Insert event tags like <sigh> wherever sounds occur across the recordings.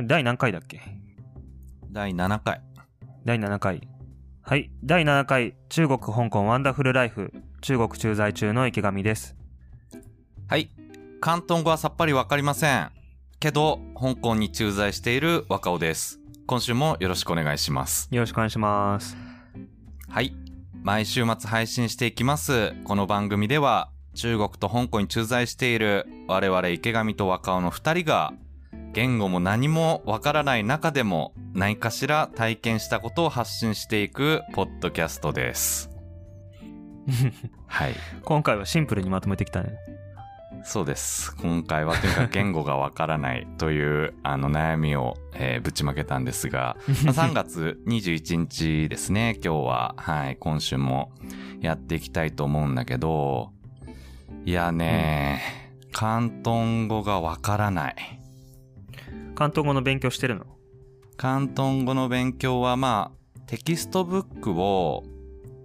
第何回だっけ？第7回。第7回。はい。第7回、中国香港ワンダフルライフ、中国駐在中の池上です。はい。広東語はさっぱりわかりません。けど、香港に駐在している若尾です。今週もよろしくお願いします。よろしくお願いします。はい。毎週末配信していきます。この番組では、中国と香港に駐在している我々池上と若尾の二人が、言語も何もわからない中でも何かしら体験したことを発信していくポッドキャストです。はい。今回はシンプルにまとめてきたね。そうです。今回はとにかく言語がわからないというあの悩みを、えーぶちまけたんですが、まあ <laughs> 3月21日ですね、今日は。はい、今週もやっていきたいと思うんだけど、いやね、広東語がわからない。広東語の勉強してるの？広東語の勉強はまあ、テキストブックを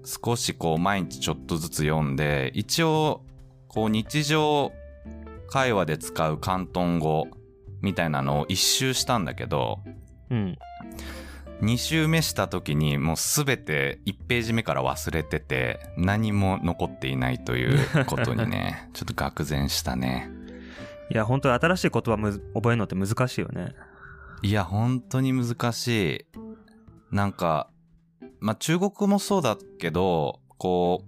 少しこう毎日ちょっとずつ読んで、一応こう日常会話で使う広東語みたいなのを一周したんだけど、うん。2周目した時にもうすべて1ページ目から忘れてて何も残っていないということにね、<laughs> ちょっと愕然したね。いや、本当に新しい言葉むず覚えるのって難しいよね。いや、本当に難しい。なんか、まあ、中国語もそうだけど、こ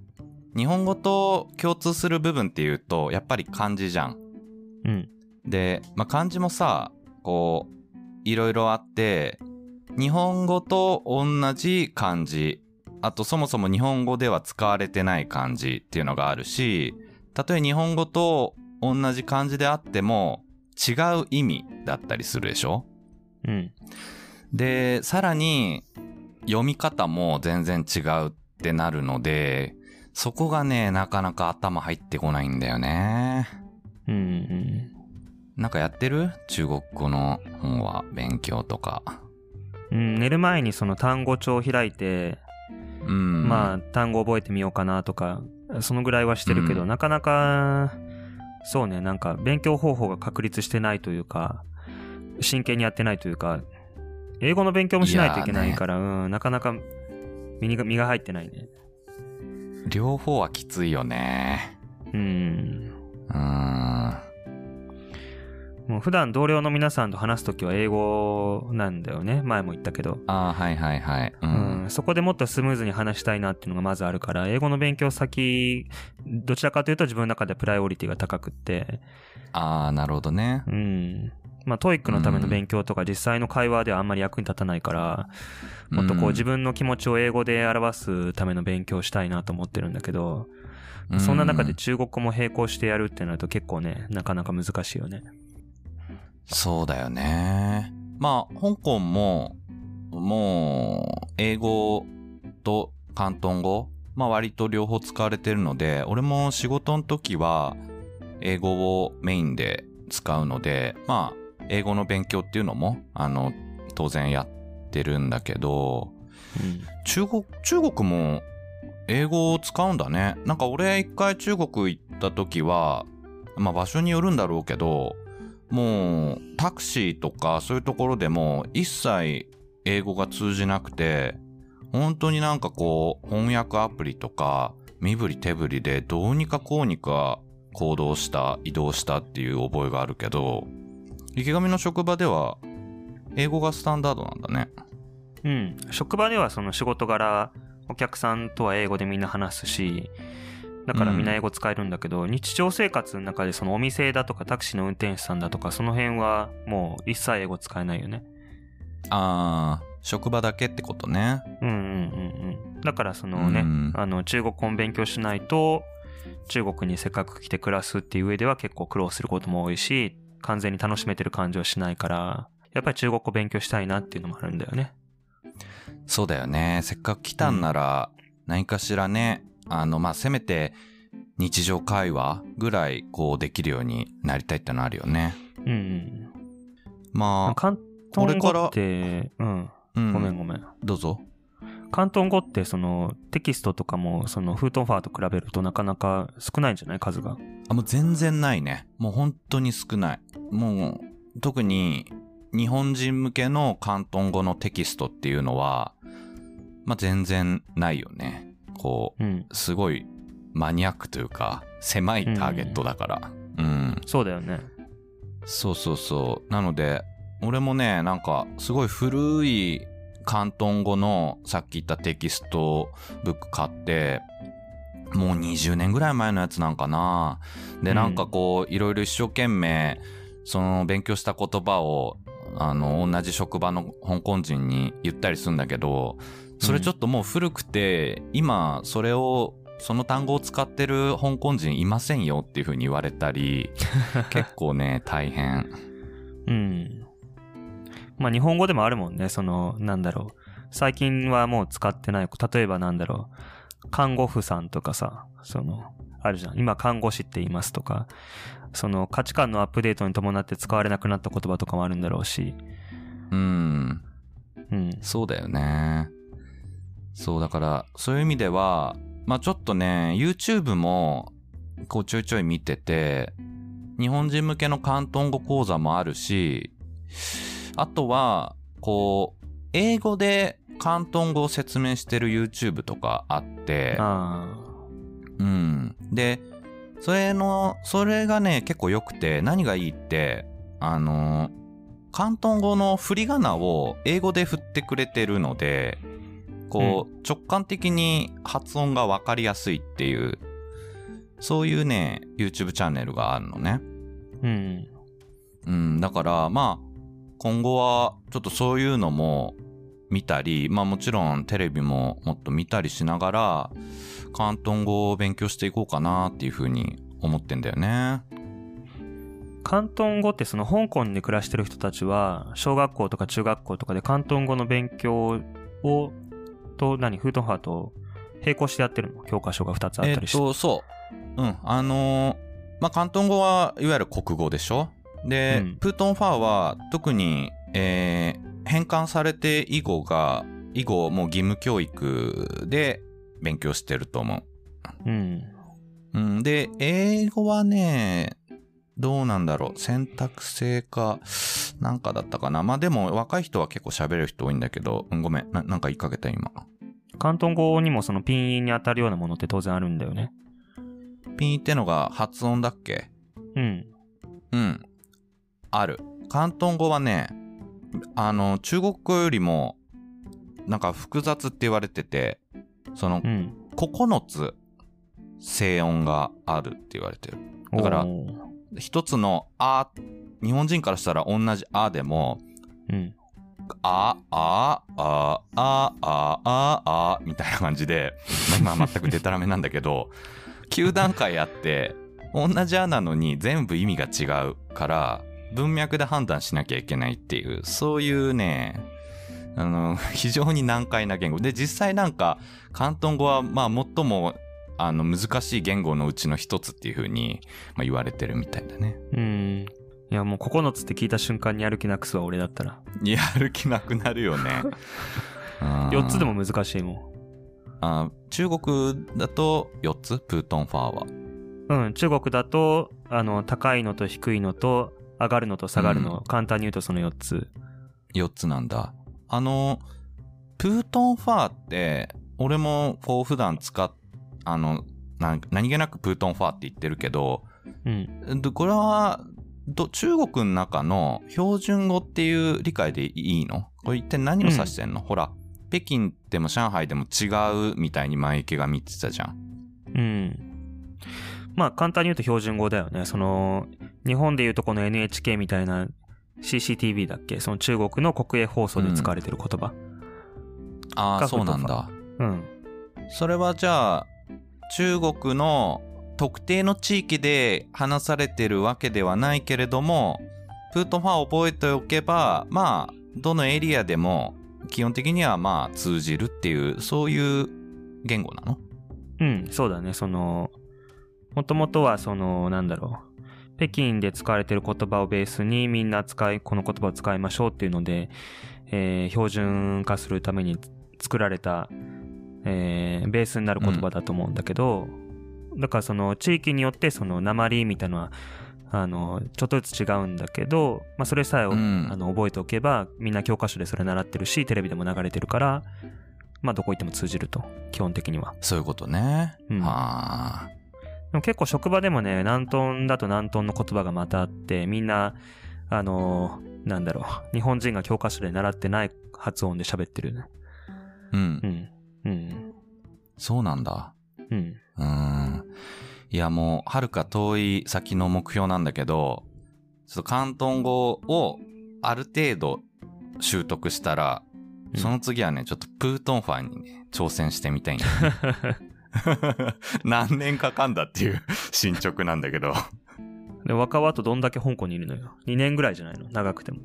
う、日本語と共通する部分っていうと、やっぱり漢字じゃん。うん。で、まあ、漢字もさ、こう、いろいろあって、日本語と同じ漢字、あとそもそも日本語では使われてない漢字っていうのがあるし、たとえ日本語と同じ漢字であっても、違う意味だったりするでしょ？うん。で、さらに読み方も全然違うってなるので、そこがね、なかなか頭入ってこないんだよね。うんうん。なんかやってる？中国語の本は勉強とか。うん、寝る前にその単語帳を開いて、うん。まあ単語覚えてみようかなとか、そのぐらいはしてるけど、うんなかなか、そうね、なんか勉強方法が確立してないというか、真剣にやってないというか、英語の勉強もしないといけないから、うん、なかなか身が身が入ってないね。両方はきついよね。うん。うーん。もう普段同僚の皆さんと話すときは英語なんだよね。前も言ったけど。ああ、はいはいはい。う。うんん、そこでもっとスムーズに話したいなっていうのがまずあるから、英語の勉強先、どちらかというと自分の中でプライオリティが高くって、ああ、なるほどね。うん。まあ、 TOEIC のための勉強とか実際の会話ではあんまり役に立たないから、もっとこううん自分の気持ちを英語で表すための勉強をしたいなと思ってるんだけど、そんな中でう中国語も並行してやるってなると結構ね、なかなか難しいよね。そうだよね。まあ、香港も、もう、英語と広東語、まあ割と両方使われてるので、俺も仕事の時は、英語をメインで使うので、まあ、英語の勉強っていうのも、あの、当然やってるんだけど、うん。中国、中国も英語を使うんだね。なんか俺一回中国行った時は、まあ場所によるんだろうけど、もうタクシーとかそういうところでも一切英語が通じなくて、本当になんかこう翻訳アプリとか身振り手振りでどうにかこうにか行動した、移動したっていう覚えがあるけど、池上の職場では英語がスタンダードなんだね。うん。職場ではその仕事柄、お客さんとは英語でみんな話すし、だからみんな英語使えるんだけど、日常生活の中でそのお店だとかタクシーの運転手さんだとか、その辺はもう一切英語使えないよね。ああ、職場だけってことね。うんうんうんうん。だからそのね、うんあの中国語を勉強しないと、中国にせっかく来て暮らすっていう上では結構苦労することも多いし、完全に楽しめてる感じはしないから、やっぱり中国語勉強したいなっていうのもあるんだよね。そうだよね。せっかく来たんなら、何かしらね、あの、まあ、せめて日常会話ぐらいこうできるようになりたいってのあるよね。うんうん。まあ、広東語って、うん、うん、ごめんごめん。どうぞ。広東語ってそのテキストとかもそのフートンファーと比べるとなかなか少ないんじゃない？数が。あ、もう全然ないね。もう本当に少ない。もう、特に日本人向けの広東語のテキストっていうのは、まあ、全然ないよね。こうん。う、すごいマニアックというか、狭いターゲットだから。うん。そうだよね。そうそうそう。なので、俺もね、なんか、すごい古い広東語のさっき言ったテキストブック買って、もう20年ぐらい前のやつなんかな。で、うんなんかこう、いろいろ一生懸命、その勉強した言葉を、あの、同じ職場の香港人に言ったりするんだけど、それちょっともう古くて、今、それを、その単語を使ってる香港人いませんよっていう風に言われたり、<laughs> 結構ね、大変。うん。まあ日本語でもあるもんね。その、なんだろう。最近はもう使ってない。例えばなんだろう。看護婦さんとかさ、その、あるじゃん。今看護師って言いますとか、その価値観のアップデートに伴って使われなくなった言葉とかもあるんだろうし。うん。うん。そうだよね。そう、だから、そういう意味では、まあちょっとね、YouTube も、こうちょいちょい見てて、日本人向けの広東語講座もあるし、あとは、こう、英語で広東語を説明してる YouTube とかあって、あうん。で、それの、それがね、結構良くて、何がいいって、あの、広東語の振り仮名を英語で振ってくれてるので、こう、直感的に発音がわかりやすいっていう、そういうね、YouTube チャンネルがあるのね。あ。うん。うん、だから、まあ、今後は、ちょっとそういうのも見たり、まあもちろんテレビももっと見たりしながら、広東語を勉強していこうかなっていうふうに思ってんだよね。広東語ってその香港で暮らしてる人たちは、小学校とか中学校とかで広東語の勉強を、と何、フートンハーと並行してやってるの？教科書が2つあったりして。えっと、そう。うん。あのーまあ、広東語はいわゆる国語でしょ？で、うんプートンファーは特に、えー変換されて以後が、以後もう義務教育で勉強してると思う。うん。うん、で、英語はね、どうなんだろう。選択制か、なんかだったかな。まあでも若い人は結構喋れる人多いんだけど、うん、ごめん。ななんか言いかけた今。広東語にもそのピンに当たるようなものって当然あるんだよね。ピンってのが発音だっけ？うん。うん。ある。広東語はね、あの、中国語よりも、なんか複雑って言われてて、そのう、ん。9つ声音があるって言われてる。だから一つのあ、日本人からしたら同じあでも、うん。あ、あ、あ、あ、あ、あ、あ、みたいな感じで、まあ全くデタラメなんだけど、<laughs> 9段階あって、同じあなのに全部意味が違うから、文脈で判断しなきゃいけないっていう、そういうね、あの、非常に難解な言語。で、実際なんか、広東語は、まあ最も、あの、難しい言語のうちの一つっていう風に、まあ、言われてるみたいだね。うん。いや、もう9つって聞いた瞬間にやる気なくすわ、俺だったら。やる気なくなるよね。<laughs> 4つでも難しいもあ中国だと4つ？プートンファーは。ん。うん。中国だと、あの、高いのと低いのと、上がるのと下がるの、簡単に言うとその4つ。4つなんだ。あの、プートンファーって、俺もこう普段使っ、あの、何気なくプートンファーって言ってるけど、うん。でこれは、ど中国の中の標準語っていう理解でいいの？これ一体何を指してんの、ほら、北京でも上海でも違うみたいに前池が見てたじゃん。うん。まあ、簡単に言うと標準語だよね。その、日本で言うとこの NHK みたいな CCTV だっけ？その中国の国営放送で使われてる言葉。ああ、がそうなんだ。うん。それはじゃあ中国の特定の地域で話されてるわけではないけれどもプートンファー覚えておけばまあどのエリアでも基本的にはまあ通じるっていうそういう言語なの？うん、そうだね。その、もともとはその、なんだろう。北京で使われてる言葉をベースにみんな使い、この言葉を使いましょうっていうので、えー標準化するために作られた、えーベースになる言葉だと思うんだけど、だからその地域によってその鉛みたいなのはあの、ちょっとずつ違うんだけど、まあ、それさえ、うんあの覚えておけば、みんな教科書でそれ習ってるし、テレビでも流れてるから、まあ、どこ行っても通じると、基本的には。そういうことね。うんはあ。でも結構職場でもね、南東だと南東の言葉がまたあって、みんな、あのーなんだろう、日本人が教科書で習ってない発音で喋ってるね。うんう。ん。うん。そうなんだ。うん。うーん。いやもう、はるか遠い先の目標なんだけど、ちょっと広東語をある程度習得したら、うんその次はね、ちょっとプートンファンにね、挑戦してみたいんだよね <laughs> <laughs> 何年かかんだっていう <laughs> 進捗なんだけど、で、若はあとどんだけ香港にいるのよ。2年ぐらいじゃないの？長くても。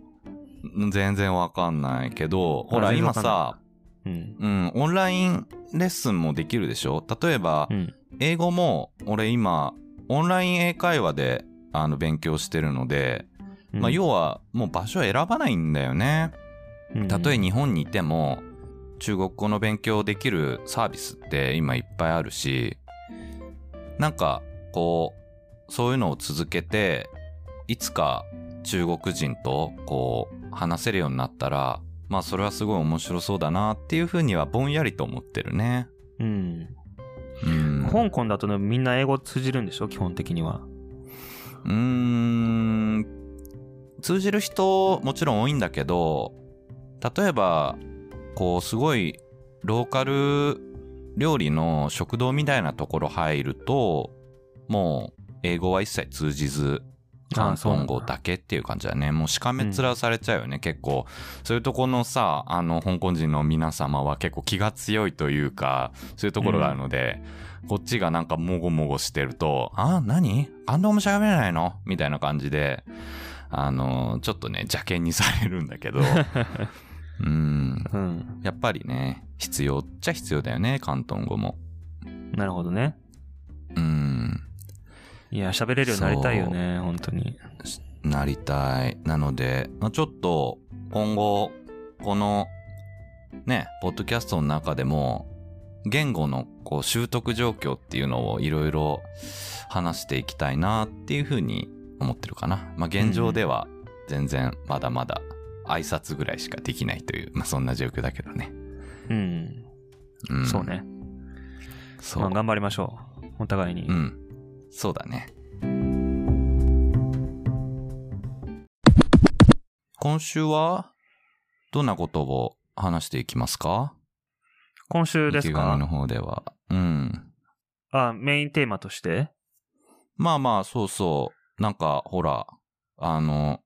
全然わかんないけど、ほら今さ、うん。うん、オンラインレッスンもできるでしょ？例えば、うん。英語も俺今、オンライン英会話であの勉強してるので、まあ、要はもう場所選ばないんだよね。うん、たとえ日本にいても中国語の勉強できるサービスって今いっぱいあるし、なんかこう、そういうのを続けて、いつか中国人とこう話せるようになったら、まあそれはすごい面白そうだなっていうふうにはぼんやりと思ってるね。うん。うん。香港だとね、みんな英語通じるんでしょ基本的には。うーん通じる人もちろん多いんだけど例えばこうすごいローカル料理の食堂みたいなところ入るともう英語は一切通じず広東語だけっていう感じだね。もうしかめ面されちゃうよね、結構そういうとこのさあの香港人の皆様は結構気が強いというかそういうところがあるので、こっちがなんかもごもごしてると、あ、何？感動も喋れないの？みたいな感じで、あの、ちょっとね、邪険にされるんだけど、<laughs> うん。うん。やっぱりね、必要っちゃ必要だよね、広東語も。なるほどね。うん。いや、喋れるようになりたいよね、本当に。なりたい。なので、まあ、ちょっと、今後、この、ね、ポッドキャストの中でも、言語のこう習得状況っていうのをいろいろ話していきたいなっていうふうに思ってるかな。まあ現状では全然まだまだ挨拶ぐらいしかできないという、まあそんな状況だけどね。うん。うん、そう。ね。そう。まあ、頑張りましょう。お互いに。うん。そうだね。今週はどんなことを話していきますか？今週ですか？の方では。うん。あ、メインテーマとして？まあまあ、そうそう。なんか、ほら、あの、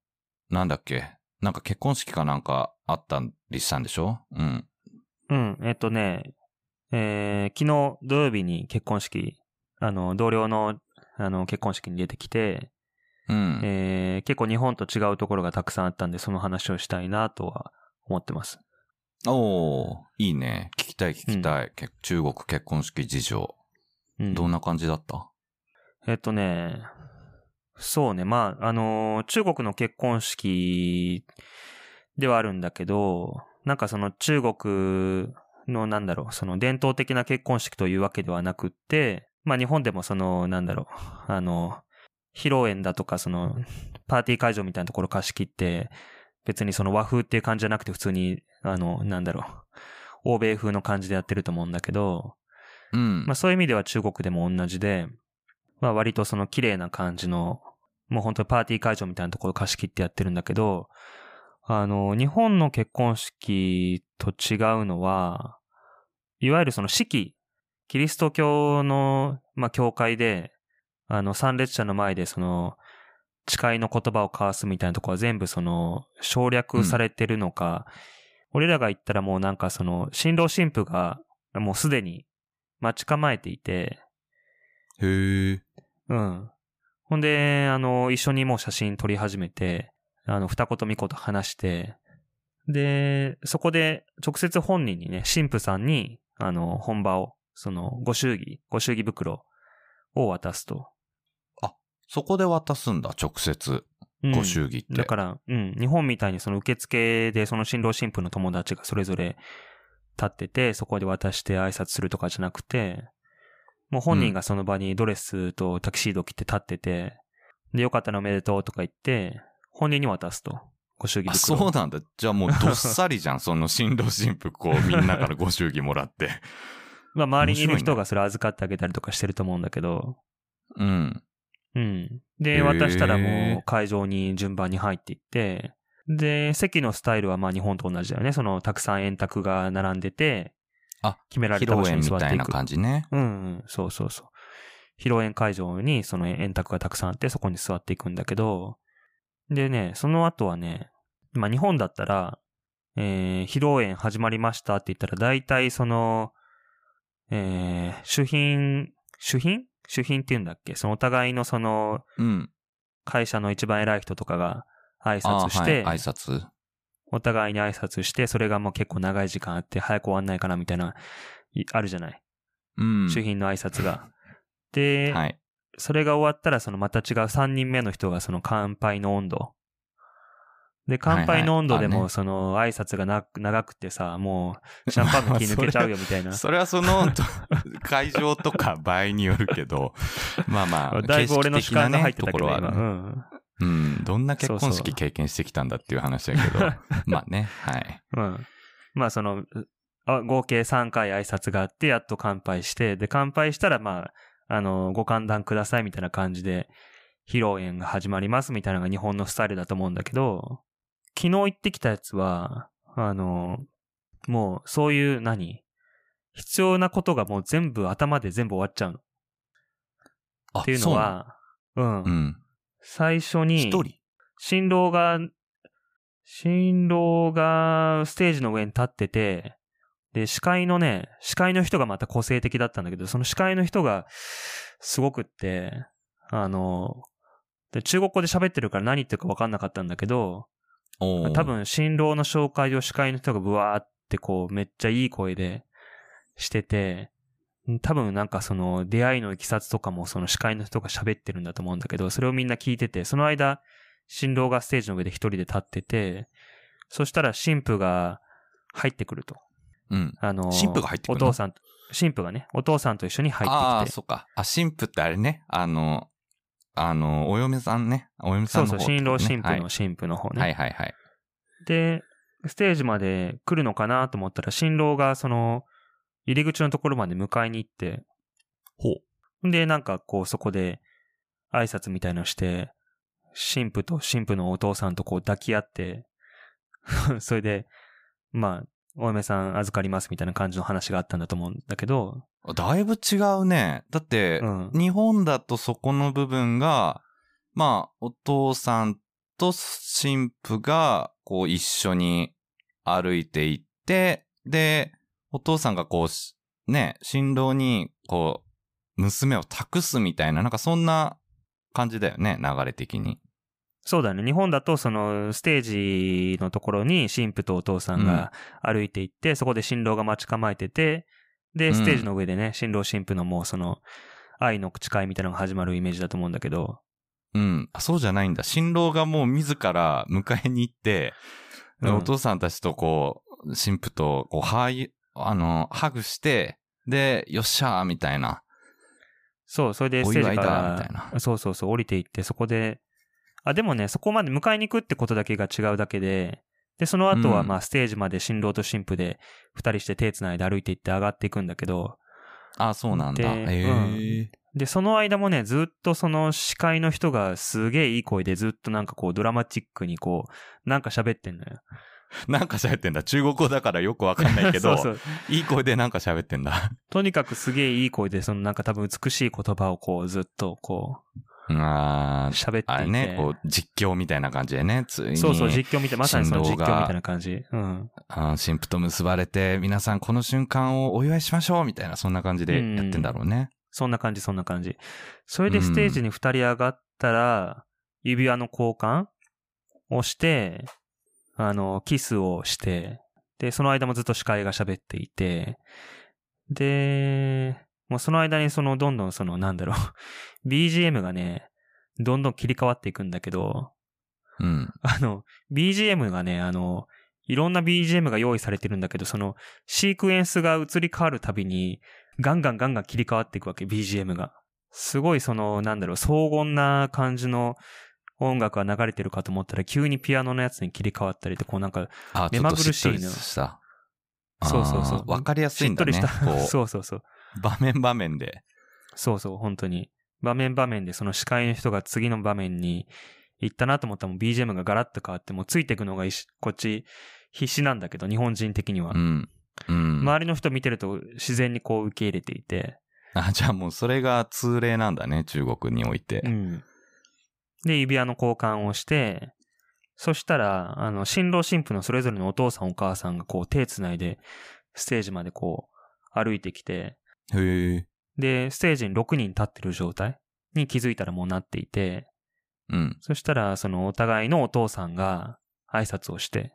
なんだっけ？なんか結婚式かなんかあったりしたんでしょ？うん。うん、えっとね、えー昨日土曜日に結婚式、あの、同僚の、あの、結婚式に出てきて、うん。えー結構日本と違うところがたくさんあったんで、その話をしたいなとは思ってます。おー、いいね。聞きたい聞きたい。け中国結婚式事情。うん、どんな感じだった？えっとね、そうね、まあ、あのー中国の結婚式ではあるんだけど、なんかその中国のなんだろう、その伝統的な結婚式というわけではなくって、まあ日本でもその、なんだろう、あの、披露宴だとかその、パーティー会場みたいなところ貸し切って、別にその和風っていう感じじゃなくて普通に、あの、なんだろう、欧米風の感じでやってると思うんだけど、うん。まあそういう意味では中国でも同じで、まあ割とその綺麗な感じの、もう本当にパーティー会場みたいなところ貸し切ってやってるんだけど、あの、日本の結婚式と違うのは、いわゆるその式、キリスト教の、まあ教会で、あの、参列者の前でその、誓いの言葉を交わすみたいなところは全部その、省略されてるのか、俺らが言ったらもうなんかその、新郎新婦が、もうすでに待ち構えていて、へえ。うん。ほんで、あの、一緒にもう写真撮り始めて、あの、二言三言話して、で、そこで直接本人にね、神父さんに、あの、本場を、その、ご祝儀、ご祝儀袋を渡すと。そこで渡すんだ、直接。うんご祝儀って。だから、うん、日本みたいにその受付でその新郎新婦の友達がそれぞれ立ってて、そこで渡して挨拶するとかじゃなくて、もう本人がその場にドレスとタキシード着て立ってて、で、よかったらおめでとうとか言って、本人に渡すと。ご祝儀あ、袋。そうなんだ。じゃあもうどっさりじゃん。<laughs> その新郎新婦こうみんなからご祝儀もらって。まあ、周りにいる人がそれ預かってあげたりとかしてると思うんだけど、うん。うん。へで、ー渡したらもう会場に順番に入っていって、で、席のスタイルはまあ日本と同じだよね。その、たくさん円卓が並んでて、あ、決められた場所に座っていく。感じね。うん、うん、そうそうそう。披露宴会場にその円卓がたくさんあって、そこに座っていくんだけど、でね、その後はね、まあ日本だったら、えー、披露宴始まりましたって言ったら、大体その、えー、主賓、主賓主賓って言うんだっけ？そのお互いのその、うん。会社の一番偉い人とかが挨あ拶して、はい、挨拶。お互いに挨拶して、それがもう結構長い時間あって、早く終わんないかなみたいな、いあるじゃない？うん。主賓の挨拶が。<laughs> で、はい。それが終わったら、そのまた違う3人目の人がその乾杯の温度。で、乾杯の温度でも、その挨拶がな長くてさ、もう、<laughs> シャンパンの気抜けちゃうよみたいな。それはその、と会場とか場合によるけど、<laughs> まあまあ、だいぶ俺の主観が入ってたけど、うん。うん。どんな結婚式経験してきたんだっていう話だけど、<laughs> まあね、はい。うん。まあその、あ合計3回挨拶があって、やっと乾杯して、で、乾杯したら、まあ、あの、ご歓談くださいみたいな感じで、披露宴が始まりますみたいなのが日本のスタイルだと思うんだけど、昨日行ってきたやつは、あの、もうそういう何？必要なことがもう全部頭で全部終わっちゃうの。あっていうの、は、ううなの？うん。最初に、一人？新郎が、新郎がステージの上に立ってて、で、司会のね、司会の人がまた個性的だったんだけど、その司会の人がすごくって、あの、で中国語で喋ってるから何言ってるか分かんなかったんだけど、多、分新郎の紹介を司会の人がブワーってこうめっちゃいい声でしてて、多分なんかその出会いのいきさつとかもその司会の人が喋ってるんだと思うんだけど、それをみんな聞いてて、その間、新郎がステージの上で一人で立ってて、そしたら新婦が入ってくると。うん。あの、新婦が入ってくるの？お父さんと、新婦がね、お父さんと一緒に入ああ、ってきて。そっか。あ、新婦ってあれね、あの、あの、お嫁さんね。お嫁さんの方そうそう、新郎新婦はいの新婦の方ね。はいはいはい。で、ステージまで来るのかなと思ったら、新郎がその、入り口のところまで迎えに行って、ほう。で、なんかこうそこで挨拶みたいのして、新婦と新婦のお父さんとこう抱き合って、<laughs> それで、まあ、お嫁さん預かりますみたいな感じの話があったんだと思うんだけど、だいぶ違うね。だって、うん。日本だとそこの部分が、まあ、お父さんと新婦が、こう一緒に歩いていって、で、お父さんがこうし、ね、新郎に、こう、娘を託すみたいな、なんかそんな感じだよね、流れ的に。そうだね。日本だと、その、ステージのところに新婦とお父さんが歩いていって、そこで新郎が待ち構えてて、で、うんステージの上でね、新郎新婦のもうその、愛の誓いみたいなのが始まるイメージだと思うんだけど、うん。あそうじゃないんだ。新郎がもう自ら迎えに行って、でうんお父さんたちとこう、新婦と、こう、はい、あの、ハグして、で、よっしゃーみたいな。そう、それでステージから、なそうそうそう、降りていって、そこで、あ、でもね、そこまで迎えに行くってことだけが違うだけで、で、その後は、うんまあ、ステージまで新郎と新婦で、二人して手繋いで歩いていって上がっていくんだけど、あ、そうなんだ。でへえ。で、その間もね、ずっとその司会の人がすげえいい声でずっとなんかこうドラマチックにこう、なんか喋ってんのよ。<laughs> なんか喋ってんだ。中国語だからよくわかんないけど、<laughs> そうそう。いい声でなんか喋ってんだ。とにかくすげえいい声で、そのなんか多分美しい言葉をこうずっとこあーう喋っていて。ね、こう、実況みたいな感じでね、ついに。そうそう、実況みたい、まさにその実況みたいな感じ。うん。あー新婦と結ばれて、皆さんこの瞬間をお祝いしましょうみたいな、そんな感じでやってんだろうね。そんな感じ、そんな感じ。それでステージに二人上がったら、指輪の交換をして、あの、キスをして、で、その間もずっと司会が喋っていて、で、もうその間にその、どんどんその、なんだろう、<laughs> BGM がね、どんどん切り替わっていくんだけど、うん。あの、BGM がね、あの、いろんな BGM が用意されてるんだけど、その、シークエンスが移り変わるたびに、ガンガンガンガン切り替わっていくわけ、BGM が。すごいその、なんだろう、荘厳な感じの音楽が流れてるかと思ったら、急にピアノのやつに切り替わったりと、こうなんか、あ、目まぐるしいの。そうそうそうわかりやすいんだね。しっとりした、こ <laughs> そうそうそう。う、場面場面で。そうそう、本当に。場面場面でその司会の人が次の場面に行ったなと思ったらもう BGM がガラッと変わってもうついていくのがこっち必死なんだけど、日本人的には。うん。うん。周りの人見てると自然にこう受け入れていて。あ、じゃあもうそれが通例なんだね、中国において。うん。で、指輪の交換をして、そしたら、あの、新郎新婦のそれぞれのお父さんお母さんがこう手繋いでステージまでこう歩いてきて、へえ。で、ステージに6人立ってる状態に気づいたらもうなっていて、うん。そしたら、そのお互いのお父さんが挨拶をして、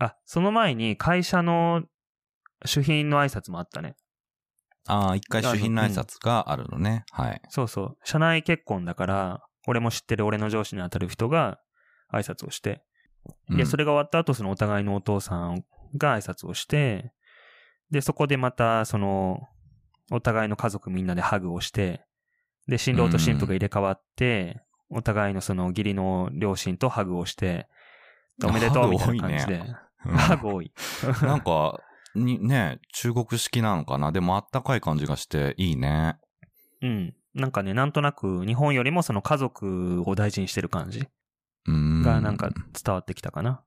あ、その前に会社の主賓の挨拶もあったね。ああ、一回主賓の挨拶があるのね。はい。そうそう。社内結婚だから、俺も知ってる俺の上司に当たる人が挨拶をして、で、それ、れが終わった後、そのお互いのお父さんが挨拶をして、で、そこでまた、その、お互いの家族みんなでハグをして、で、新郎と新婦が入れ替わって、お互いのその義理の両親とハグをして、おめでとうみたいな感じで。うんハグ多い。<laughs> なんか、に、ね、中国式なのかな？でもあったかい感じがしていいね。うん。なんかね、なんとなく日本よりもその家族を大事にしてる感じ。がなんか伝わってきたかな。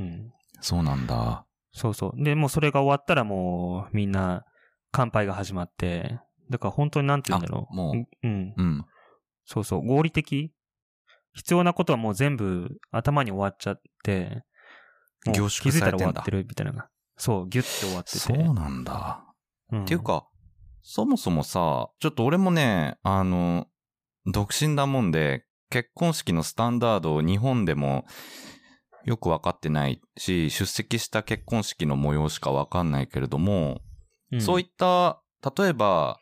うん。そうなんだ。そうそう。で、もうそれが終わったらもうみんな乾杯が始まって、だから本当になんて言うんだろう。あもううん。うん。そうそう。合理的？必要なことはもう全部頭に終わっちゃって、凝縮気づいたされてんだら終わってるみたいな。そう、ギュッて終わってて。そうなんだ。うんっていう、か、そもそもさ、ちょっと俺もね、あの、独身だもんで、結婚式のスタンダードを日本でもよくわかってないし、出席した結婚式の模様しかわかんないけれども、そういった、例えば、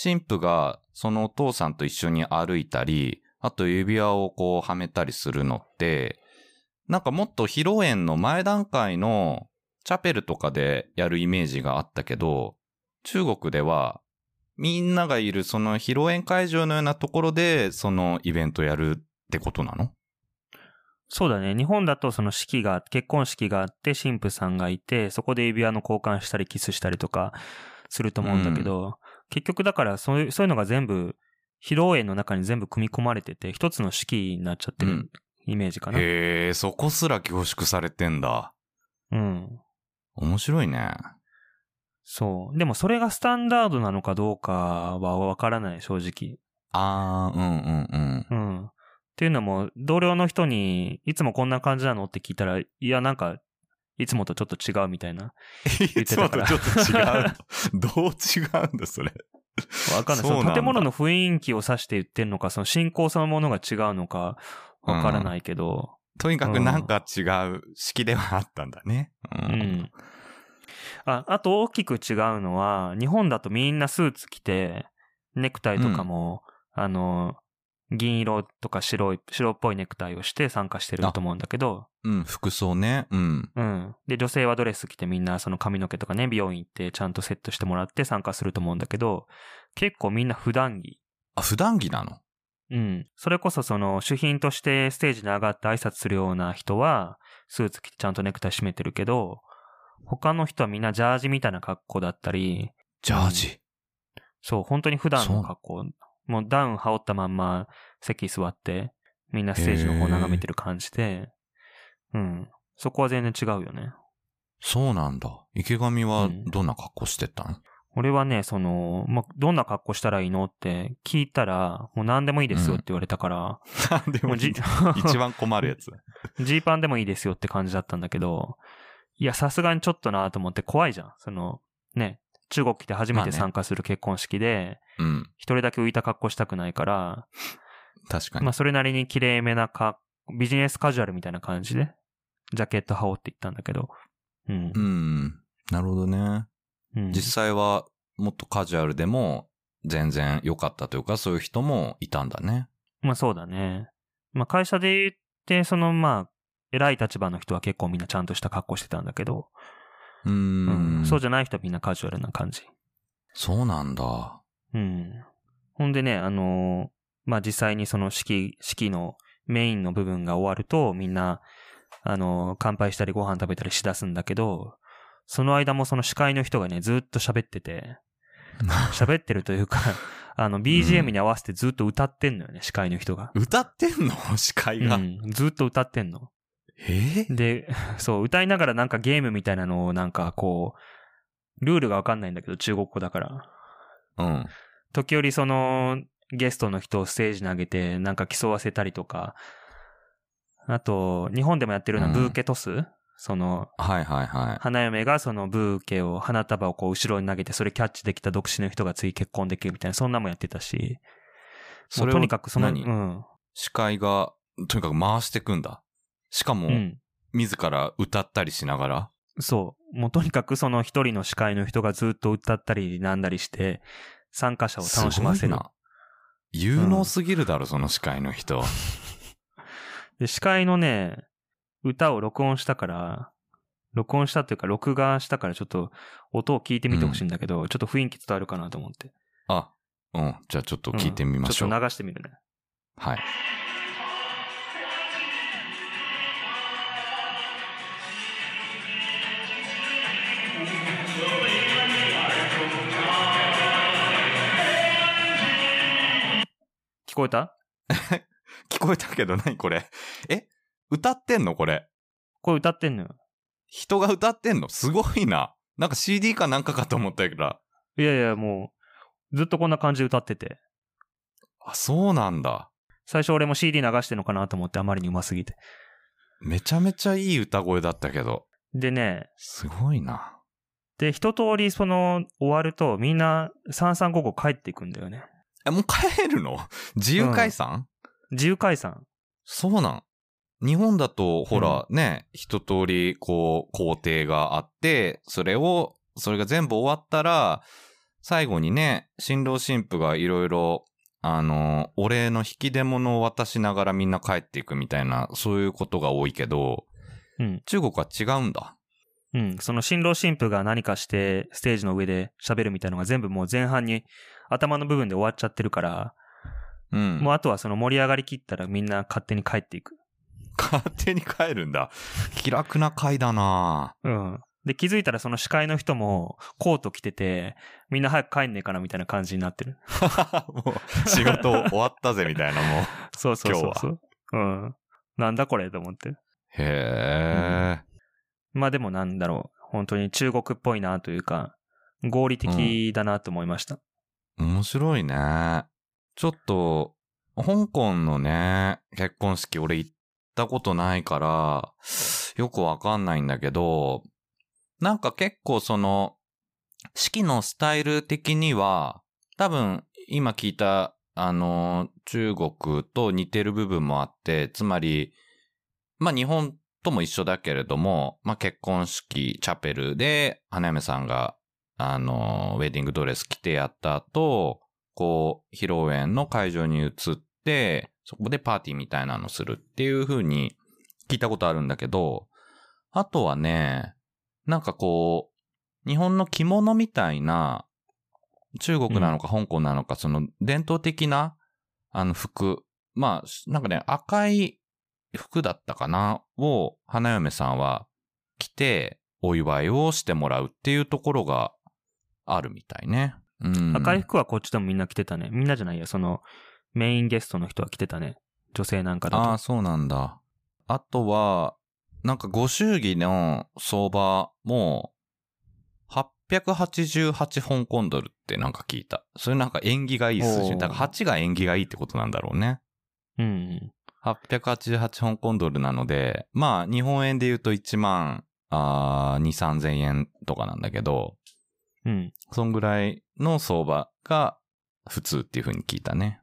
神父がそのお父さんと一緒に歩いたり、あと指輪をこうはめたりするのって、なんかもっと披露宴の前段階のチャペルとかでやるイメージがあったけど、中国ではみんながいるその披露宴会場のようなところでそのイベントやるってことなの？そうだね。日本だとその式が、結婚式があって、神父さんがいて、そこで指輪の交換したりキスしたりとかすると思うんだけど、結局だからそういう、そういうのが全部、披露宴の中に全部組み込まれてて、一つの式になっちゃってるうんイメージかな。へえ、そこすら凝縮されてんだ。うん。面白いね。そう。でもそれがスタンダードなのかどうかはわからない、正直。あー、うんうんうん。うん。っていうのも、同僚の人に、いつもこんな感じなの？って聞いたら、いや、なんか、いつもとちょっと違うみたいな。いつもとちょっと違う。どう違うんだ、それ？わかんない。その建物の雰囲気を指して言ってんのか、その信仰そのものが違うのか、わからないけど、とにかくなんか違う式ではあったんだね。ううん。ん。あ、あと大きく違うのは、日本だとみんなスーツ着て、ネクタイとかも、あの、銀色とか白い、白っぽいネクタイをして参加してると思うんだけど、うん、服装ね。うん。うん。で、女性はドレス着てみんなその髪の毛とかね、美容院行ってちゃんとセットしてもらって参加すると思うんだけど、結構みんな普段着。あ、普段着なの？うん。それこそその主賓としてステージに上がって挨拶するような人は、スーツ着てちゃんとネクタイ締めてるけど、他の人はみんなジャージみたいな格好だったり、ジャージ？そう、本当に普段の格好。もうダウン羽織ったまんま席座って、みんなステージの方眺めてる感じで、うん。そこは全然違うよね。そうなんだ。池上はうんどんな格好してったの、俺はね、その、ま、どんな格好したらいいのって聞いたら、もう何でもいいですよって言われたから、なんでもうじ <laughs> 一番困るやつ。<laughs> ジーパンでもいいですよって感じだったんだけど、いや、さすがにちょっとなと思って怖いじゃん。その、ね、中国来て初めてまあね参加する結婚式で、うん。一人だけ浮いた格好したくないから、確かに。まあそれなりに綺麗めなか、ビジネスカジュアルみたいな感じで、ジャケット羽織っていったんだけど、うんう。ん。なるほどね。うん実際はもっとカジュアルでも全然良かったというか、そういう人もいたんだね。まあそうだね。まあ会社で言って、そのまあ、偉い立場の人は結構みんなちゃんとした格好してたんだけど、うーん。うんそうじゃない人はみんなカジュアルな感じ。そうなんだ。うん。ほんでね、あのーまあ、実際にその式、式のメインの部分が終わると、みんな、あのー乾杯したりご飯食べたりしだすんだけど、その間もその司会の人がね、ずっと喋ってて、<laughs> 喋ってるというか、あの、BGM に合わせてずっと歌ってんのよね、司会の人が。歌ってんの？司会が。うん、ずっと歌ってんの。えー？で、<laughs> そう、歌いながらなんかゲームみたいなのをなんかこう、ルールがわかんないんだけど、中国語だから。うん。時折その、ゲストの人をステージに上げて、なんか競わせたりとか、あと、日本でもやってるようなブーケトス、その、はいはいはい。花嫁がそのブーケを、花束をこう後ろに投げて、それキャッチできた独身の人が次結婚できるみたいな、そんなもんやってたし、それとにかくその、何？うん。司会が、とにかく回してくんだ。しかも、うん。自ら歌ったりしながら？そう。もうとにかくその一人の司会の人がずっと歌ったりなんだりして、参加者を楽しませる。有能すぎるだろ、その司会の人。<laughs> で、司会のね、歌を録音したから、録音したっていうか、録画したからちょっと音を聞いてみてほしいんだけど、ちょっと雰囲気伝わるかなと思って。あ、うん。じゃあちょっと聞いてみましょう。ちょっと流してみるね。はい。こえた？<laughs> 聞こえたけど何これ。え？歌ってんの？これ。これ歌ってんのよ。人が歌ってんの？すごいな。なんか CD かなんかかと思ったけど。いやいや、もう、ずっとこんな感じで歌ってて。あ、そうなんだ。最初俺も CD 流してんのかなと思ってあまりにうますぎて。めちゃめちゃいい歌声だったけど。でね、すごいな。で、一通りその、終わるとみんな3355帰っていくんだよね。え、もう帰るの？<laughs> 自由解散、自由解散。そうなん。日本だと、ほら、ね、一通り、こう、工程があって、それを、それが全部終わったら、最後にね、新郎新婦がいろいろ、あの、お礼の引き出物を渡しながらみんな帰っていくみたいな、そういうことが多いけど、うん。中国は違うんだ。うん。その新郎新婦が何かして、ステージの上で喋るみたいなのが全部もう前半に頭の部分で終わっちゃってるから、うん。もうあとはその盛り上がりきったらみんな勝手に帰っていく。勝手に帰るんだ。気楽な回だなうん。で、気づいたらその司会の人もコート着てて、みんな早く帰んねえかなみたいな感じになってる。<laughs> もう、仕事終わったぜみたいな、もう。<laughs> そうそうそうそう。うん。なんだこれと思って。へえ。まあでもなんだろう。本当に中国っぽいなというか、合理的だなと思いました。面白いね。ちょっと、香港のね、結婚式俺行ったことないから、よくわかんないんだけど、なんか結構その、式のスタイル的には、多分今聞いた、あの、中国と似てる部分もあって、つまり、まあ日本とも一緒だけれども、まあ結婚式、チャペルで、花嫁さんがあの、ウェディングドレス着てやった後、こう、披露宴の会場に移って、そこでパーティーみたいなのするっていう風に聞いたことあるんだけど、あとはね、なんかこう、日本の着物みたいな、中国なのか香港なのか、その伝統的な、あの服、まあ、なんかね、赤い服だったかなを花嫁さんは着て、お祝いをしてもらうっていうところがあるみたいね。うん。赤い服はこっちでもみんな着てたね。みんなじゃないや、その、メインゲストの人は着てたね。女性なんかだと。ああ、そうなんだ。あとは、なんかご祝儀の相場も、888香港ドルってなんか聞いた。それなんか縁起がいい数字。だから8が縁起がいいってことなんだろうね。うん。888香港ドルなので、まあ日本円で言うと1万、あー2、3000円とかなんだけど、うん。そんぐらいの相場が普通っていう風に聞いたね。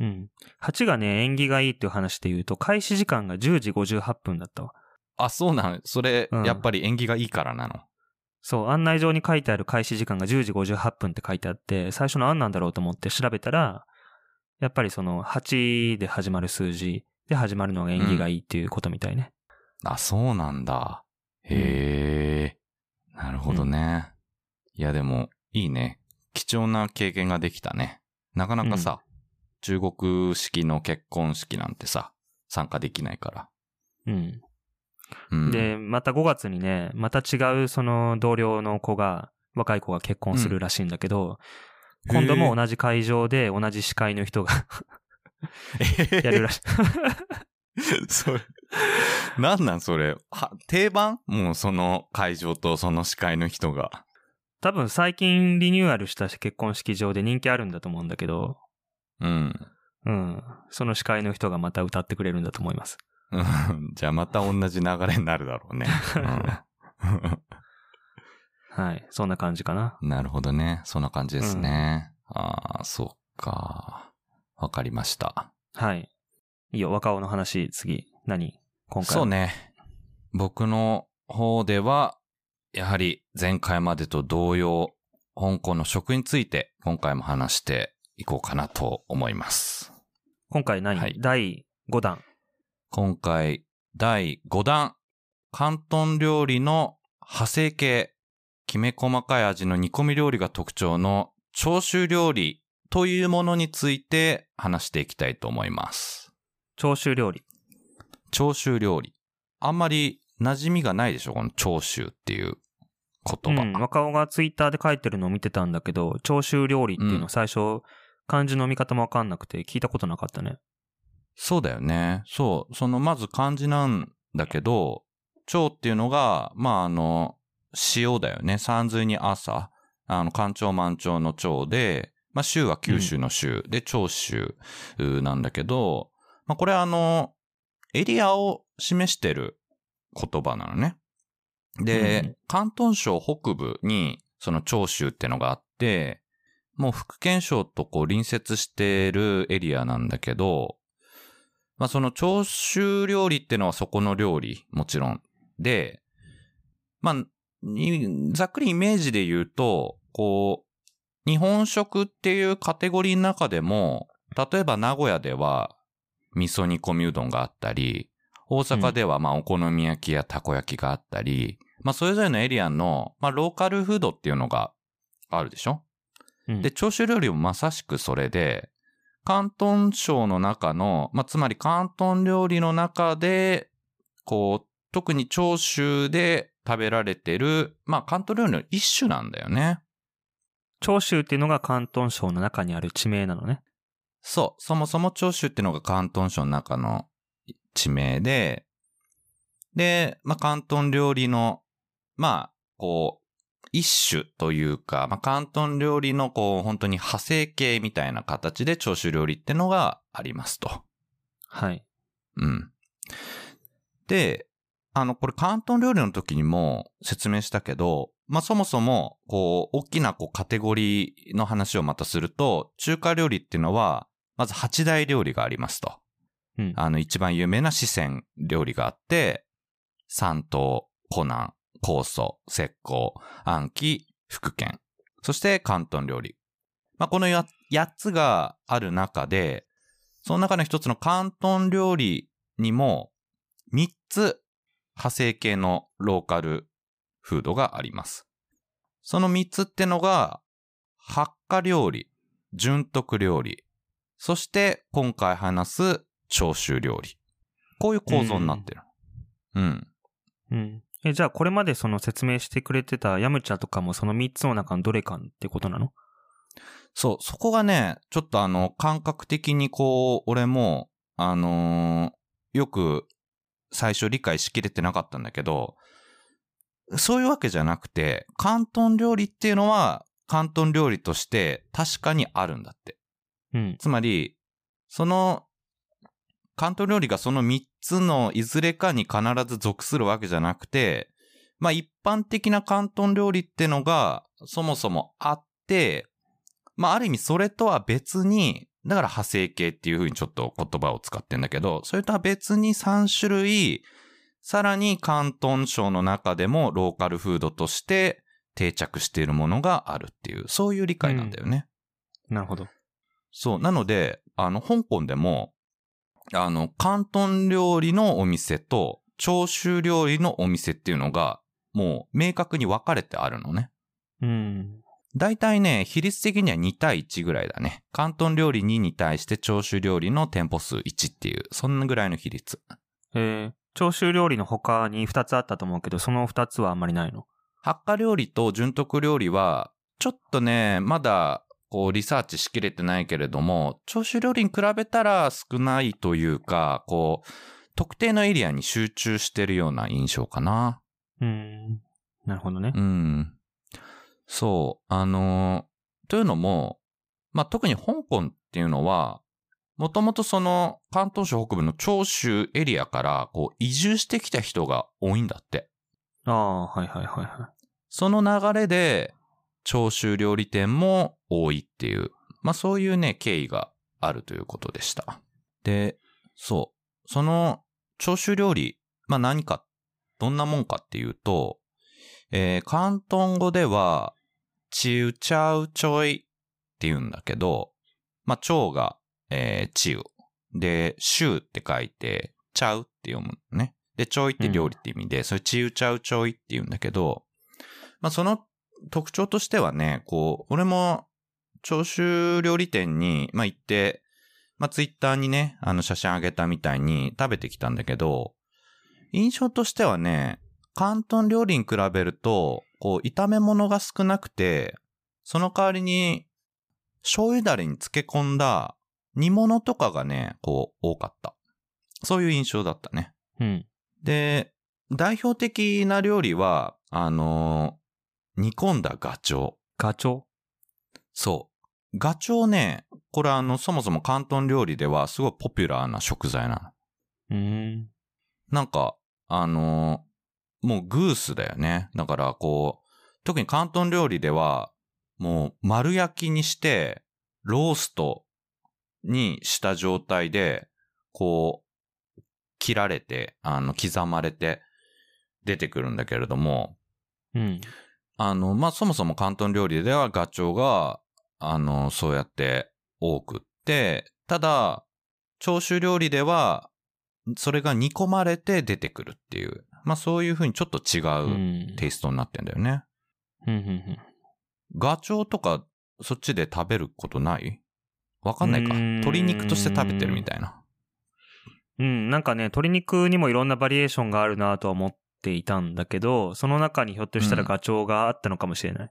うん。8がね、縁起がいいっていう話で言うと、開始時間が10時58分だったわ。あ、そうなの？それ、うんやっぱり縁起がいいからなの？そう、案内状に書いてある開始時間が10時58分って書いてあって、最初の案なんだろうと思って調べたら、やっぱりその8で始まる数字で始まるのが縁起がいいっていうことみたいね。あ、そうなんだ。へえ、なるほどね。いや、でも、いいね。貴重な経験ができたね。なかなかさ、中国式の結婚式なんてさ、参加できないから。うん。うん、で、また5月にね、また違うその同僚の子が、若い子が結婚するらしいんだけど、うん今度も同じ会場で同じ司会の人が <laughs> やるらしい。<laughs> それ、なんなんそれ？は、定番？もうその会場とその司会の人が。多分最近リニューアルした結婚式場で人気あるんだと思うんだけど、うん。うん。その司会の人がまた歌ってくれるんだと思います。う <laughs> んじゃあまた同じ流れになるだろうね。はい。そんな感じかな。う <laughs> んなるほどね。そんな感じですね。ああ、そっか。わかりました。はい。いいよ、若尾の話、次。何？今回。そう。ね。僕の方では、やはり前回までと同様、香港の食について今回も話していこうかなと思います。今回何、はい第5弾。今回、第5弾、広東料理の派生系、きめ細かい味の煮込み料理が特徴の長州料理というものについて話していきたいと思います。長州料理。長州料理。あんまり馴染みがないでしょこの長州っていう言葉。うん。若尾がツイッターで書いてるのを見てたんだけど、長州料理っていううんの最初、漢字の見方もわかんなくて聞いたことなかったね。そうだよね。そう。その、まず漢字なんだけど、長っていうのが、まあ、あの、塩だよね。山水に朝。あの、干潮満潮の潮で、まあ、州は九州の州、で、長州うなんだけど、まあ、これあの、エリアを示してる言葉なのね。で、うん広東省北部に、その長州ってのがあって、もう福建省とこう隣接してるエリアなんだけど、まあその長州料理ってのはそこの料理、もちろん。で、まあ、にざっくりイメージで言うと、こう、日本食っていうカテゴリーの中でも、例えば名古屋では味噌煮込みうどんがあったり、大阪ではまあお好み焼きやたこ焼きがあったり、まあそれぞれのエリアの、まあローカルフードっていうのがあるでしょ？うん。で、長州料理もまさしくそれで、広東省の中の、まあ、つまり広東料理の中で、こう、特に長州で食べられてる、まあ、広東料理の一種なんだよね。長州っていうのが広東省の中にある地名なのね。そう。そもそも長州っていうのが広東省の中の地名で、で、まあ、広東料理の、まあ、こう、一種というか、まあ、広東料理のこう、本当に派生系みたいな形で長州料理ってのがありますと。はい。うん。で、あの、これ広東料理の時にも説明したけど、まあ、そもそも、こう、大きなこうカテゴリーの話をまたすると、中華料理っていうのは、まず八大料理がありますと。あの、一番有名な四川料理があって、山東、湖南、高祖、浙江、安徽、福建。そして広東料理。まあ、このや8つがある中で、その中の一つの広東料理にも3つ派生系のローカルフードがあります。その3つってのが、発火料理、純徳料理、そして今回話す長州料理。こういう構造になってる。うん。うん。え、じゃあこれまでその説明してくれてたヤムチャとかもその3つの中のどれかってことなの？そう、そこがね、ちょっとあの、感覚的にこう、俺も、あのーよく最初理解しきれてなかったんだけど、そういうわけじゃなくて、広東料理っていうのは、広東料理として確かにあるんだって。うん。つまり、その、関東料理がその3つのいずれかに必ず属するわけじゃなくて、まあ一般的な広東料理ってのがそもそもあって、まあある意味それとは別に、だから派生系っていうふうにちょっと言葉を使ってんだけど、それとは別に3種類、さらに広東省の中でもローカルフードとして定着しているものがあるっていう、そういう理解なんだよね。なるほど。そう。なので、あの、香港でも、あの、広東料理のお店と、長州料理のお店っていうのが、もう明確に分かれてあるのね。うん。大体ね、比率的には2対1ぐらいだね。広東料理2に対して長州料理の店舗数1っていう、そんなぐらいの比率。えー、長州料理の他に2つあったと思うけど、その2つはあんまりないの発火料理と純徳料理は、ちょっとね、まだ、こう、リサーチしきれてないけれども、長州料理に比べたら少ないというか、こう、特定のエリアに集中してるような印象かな。うーん。なるほどねう。ん。そう。あのーというのも、まあ、特に香港っていうのは、もともとその関東省北部の長州エリアからこう移住してきた人が多いんだって。ああ、はいはいはいはその流れで長州料理店も多いっていう、まあそういうね、経緯があるということでした。で、そう。その長州料理、まあ何か、どんなもんかっていうと、えー、広東語では、チウチャウチョイって言うんだけど、まあ、蝶が、えー、チウ。で、シューって書いて、チャウって読むのね。で、チョイって料理って意味で、それチウチャウチョイって言うんだけど、まあ、その特徴としてはね、こう、俺も、長州料理店に、まあ、行って、まあ、ツイッターにね、あの、写真あげたみたいに食べてきたんだけど、印象としてはね、広東料理に比べると、こう、炒め物が少なくて、その代わりに、醤油だれに漬け込んだ煮物とかがね、こう、多かった。そういう印象だったね。い。うん。で、代表的な料理は、あのー煮込んだガチョウ。ガチョウ？そう。ガチョウね、これあの、そもそも広東料理ではすごいポピュラーな食材なの。うーん。なんか、あのーもうグースだよね。だからこう、特に広東料理では、もう丸焼きにして、ローストにした状態で、こう、切られて、あの、刻まれて出てくるんだけれども、うん。あの、まあ、そもそも広東料理ではガチョウが、あの、そうやって多くって、ただ、長州料理では、それが煮込まれて出てくるっていう、まあ、そういう風にちょっと違う。うんテイストになってんだよね。うんうんうんガチョウとか、そっちで食べることない？わかんないか。鶏肉として食べてるみたいな。うん、なんかね、鶏肉にもいろんなバリエーションがあるなとは思っていたんだけど、その中にひょっとしたらうんガチョウがあったのかもしれない。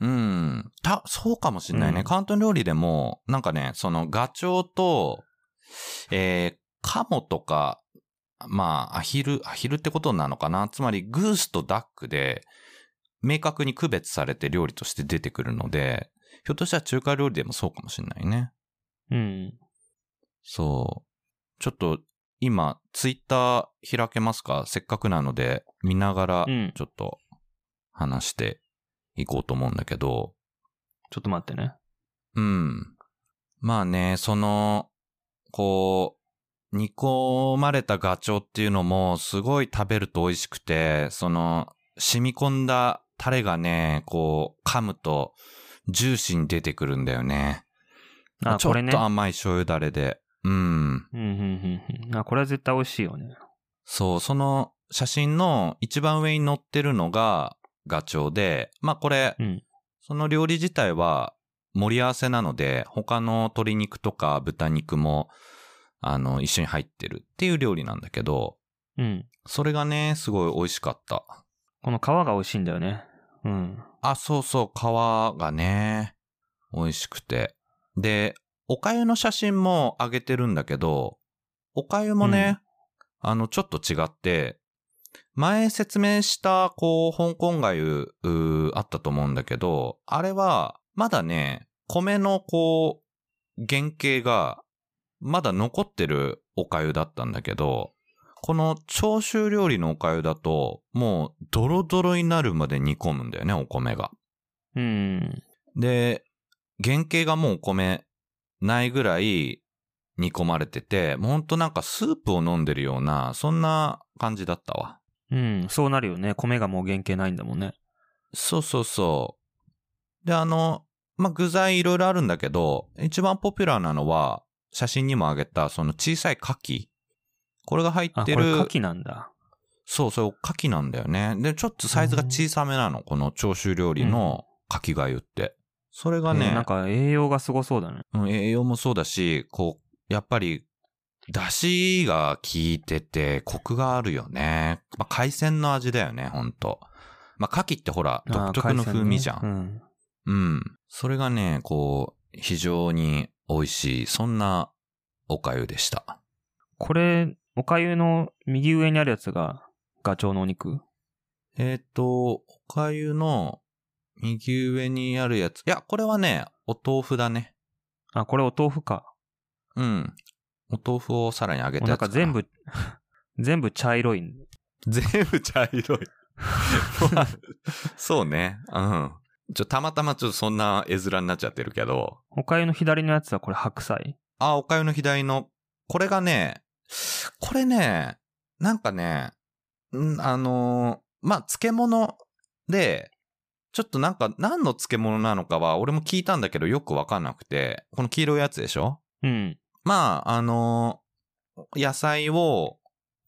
うん。た、そうかもしんないね。うん広東料理でも、なんかね、そのガチョウと、えー、カモとか、まあ、アヒル、アヒルってことなのかな？つまり、グースとダックで、明確に区別されて料理として出てくるので、ひょっとしたら中華料理でもそうかもしんないね。うん。そう。ちょっと、今、ツイッター開けますか？せっかくなので、見ながらうん、ちょっと、話していこうと思うんだけど、ちょっと待ってね。うん。まあね、その、こう、煮込まれたガチョウっていうのもすごい食べると美味しくて、その、染み込んだタレがね、こう、噛むとジューシーに出てくるんだよね。あ、ちょこれね。っと甘い醤油だれで。うん。うん、うん、うんうん。あ、これは絶対美味しいよね。そう、その写真の一番上に載ってるのがガチョウで、まあこれ、うん。その料理自体は盛り合わせなので、他の鶏肉とか豚肉も、あの、一緒に入ってるっていう料理なんだけど、うん。それがね、すごい美味しかった。この皮が美味しいんだよね。うん。あ、そうそう、皮がね、美味しくて。で、お粥の写真も上げてるんだけど、お粥もね、あの、ちょっと違って、前説明した、こう、香港粥、うーあったと思うんだけど、あれは、まだね、米の、こう、原型が、まだ残ってるお粥だったんだけど、この長州料理のお粥だと、もう、ドロドロになるまで煮込むんだよね、お米が。うん。で、原型がもうお米ないぐらい煮込まれてて、もうほんとなんかスープを飲んでるような、そんな感じだったわ。うん。そうなるよね。米がもう原型ないんだもんね。そうそうそう。で、あの、まあ、具材いろいろあるんだけど、一番ポピュラーなのは、写真にもあげた、その小さい牡蠣。これが入あ、ってる。これ牡蠣なんだ。そうそう、牡蠣なんだよね。で、ちょっとサイズが小さめなの。この長州料理のかきがゆって。それがえね、ーなんか栄養がすごそうだね。うん栄養もそうだし、こう、やっぱり、出汁が効いてて、コクがあるよね。まあ、海鮮の味だよね、ほんと。まあ、牡蠣ってほら、独特の風味じゃん。海鮮ねうん。それがね、こう、非常に美味しい、そんなおかゆでした。これ、おかゆの右上にあるやつがガチョウのお肉？えっ、と、おかゆの右上にあるやつ。いや、これはね、お豆腐だね。あ、これお豆腐か。うん。お豆腐をさらに揚げたやつかな。んか全部、<laughs> 全部茶色い。全部茶色い。まあそうね。うん。ちょ、たまたまちょっとそんな絵面になっちゃってるけど。おかゆの左のやつはこれ白菜？あ、おかゆの左の、これがね、これね、なんかね、んあのーまあ、漬物で、ちょっとなんか何の漬物なのかは俺も聞いたんだけどよくわかんなくて、この黄色いやつでしょ？うん。まあ、あのー野菜を、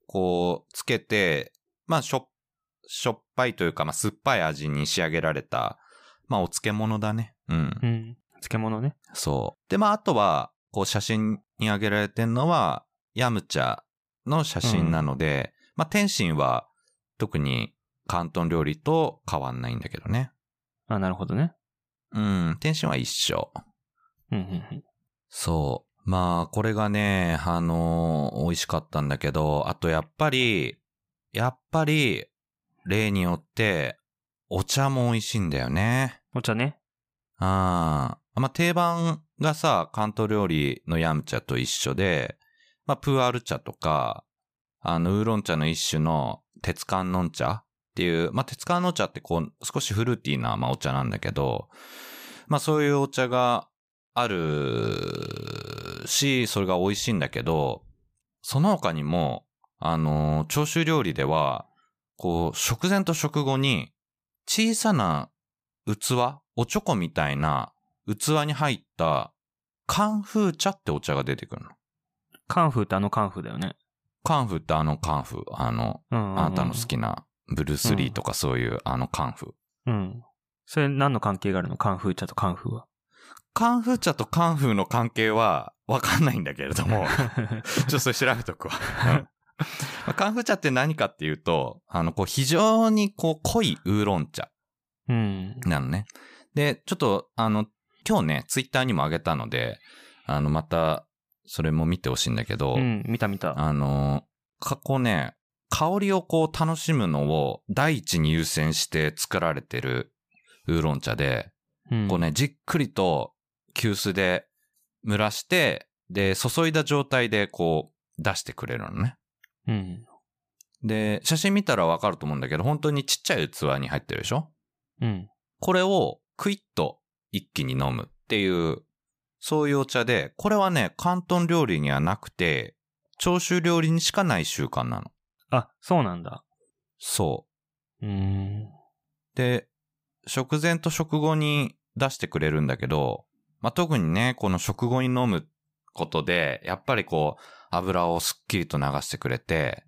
こう、つけて、まあ、しょ、しょっぱいというか、まあ、酸っぱい味に仕上げられた、まあ、お漬物だね。うん。うん。漬物ね。そう。で、まあ、あとは、こう、写真に上げられてんのは、ヤムチャの写真なので、まあ、天津は、特に、広東料理と変わんないんだけどね。あ、なるほどね。うん、天津は一緒。うん、うん、うん。そう。まあ、これがね、あのー美味しかったんだけど、あとやっぱり、やっぱり、例によって、お茶も美味しいんだよね。お茶ね。ああ。まあ、定番がさ、関東料理のヤムチャと一緒で、まあ、プーアル茶とか、あの、ウーロン茶の一種の鉄観音茶っていう、まあ、鉄観音茶ってこう、少しフルーティーな、まあ、お茶なんだけど、まあ、そういうお茶があるし、それが美味しいんだけど、その他にも、あの、長州料理では、こう、食前と食後に、小さな器おちょこみたいな器に入った、カンフー茶ってお茶が出てくるの。カンフーってあのカンフーだよね。カンフーってあのカンフー、あの、うんうんうん。あなたの好きなブルース・リーとかそういうあのカンフー。うん。それ何の関係があるの？カンフー茶とカンフーは？カンフー茶とカンフーの関係はわかんないんだけれども、<laughs> ちょっとそれ調べとくわ。カンフー茶って何かっていうと、あの、こう非常にこう濃いウーロン茶うん。なのね。で、ちょっと、あの、今日ね、ツイッターにも上げたので、あの、また、それも見てほしいんだけど、うん、見た見た。あの、過去ね、香りをこう楽しむのを第一に優先して作られてるウーロン茶で、うんこうね、じっくりと急須で蒸らして、で、注いだ状態でこう出してくれるのね。うん。で、写真見たらわかると思うんだけど、本当にちっちゃい器に入ってるでしょ？うん。これをクイッと一気に飲むっていう、そういうお茶で、これはね、広東料理にはなくて、長州料理にしかない習慣なの。あ、そうなんだ。そう。うーん。で、食前と食後に出してくれるんだけど、まあ、特にね、この食後に飲むことで、やっぱりこう、油をすっきりと流してくれて、